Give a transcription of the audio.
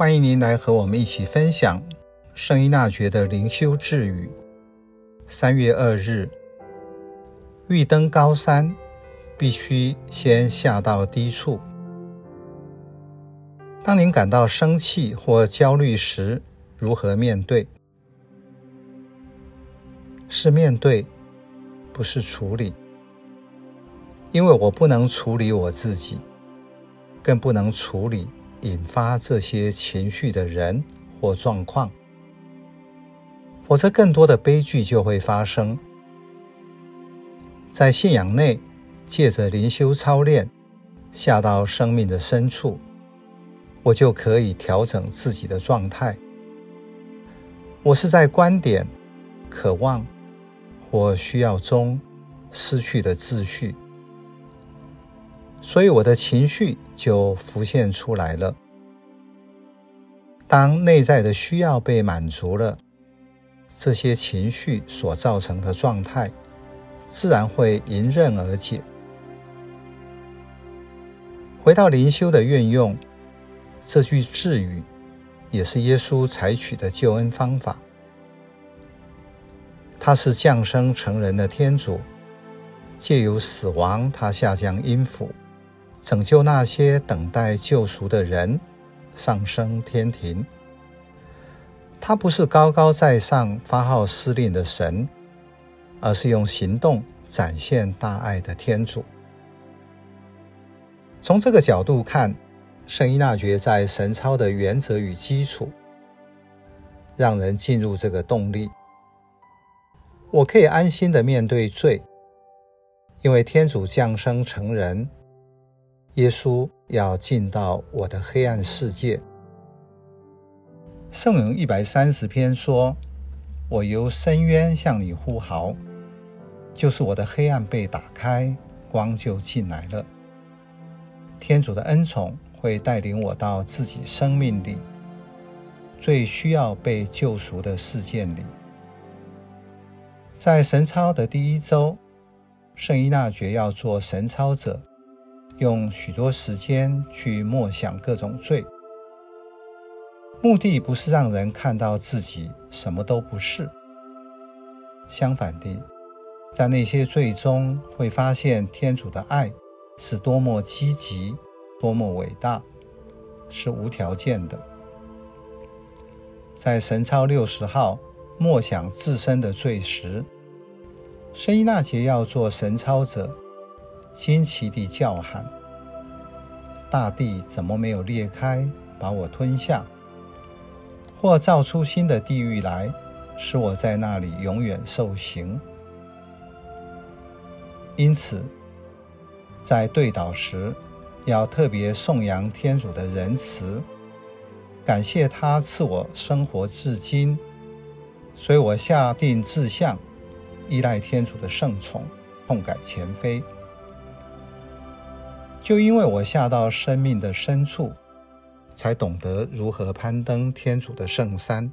欢迎您来和我们一起分享圣依纳爵的灵修智语。三月二日，欲登高山，必须先下到低处。当您感到生气或焦虑时，如何面对？是面对，不是处理。因为我不能处理我自己，更不能处理引发这些情绪的人或状况，否则更多的悲剧就会发生。在信仰内，借着灵修操练，下到生命的深处，我就可以调整自己的状态。我是在观点、渴望或需要中失去的秩序。所以我的情绪就浮现出来了。当内在的需要被满足了，这些情绪所造成的状态，自然会迎刃而解。回到灵修的运用，这句智语也是耶稣采取的救恩方法。他是降生成人的天主，借由死亡，他下降阴府。拯救那些等待救赎的人，上升天庭。他不是高高在上发号施令的神，而是用行动展现大爱的天主。从这个角度看，圣依纳爵在神操的原则与基础，让人进入这个动力。我可以安心的面对罪，因为天主降生成人。耶稣要进到我的黑暗世界。圣咏一百三十篇说：“我由深渊向你呼号，就是我的黑暗被打开，光就进来了。天主的恩宠会带领我到自己生命里最需要被救赎的事件里。”在神操的第一周，圣依纳爵要做神操者。用许多时间去默想各种罪，目的不是让人看到自己什么都不是。相反的，在那些罪中会发现天主的爱是多么积极、多么伟大，是无条件的。在神操六十号默想自身的罪时，圣依纳爵要做神操者。惊奇地叫喊：“大地怎么没有裂开，把我吞下，或造出新的地狱来，使我在那里永远受刑？”因此，在对祷时，要特别颂扬天主的仁慈，感谢他赐我生活至今，所以我下定志向，依赖天主的圣宠，痛改前非。就因为我下到生命的深处，才懂得如何攀登天主的圣山。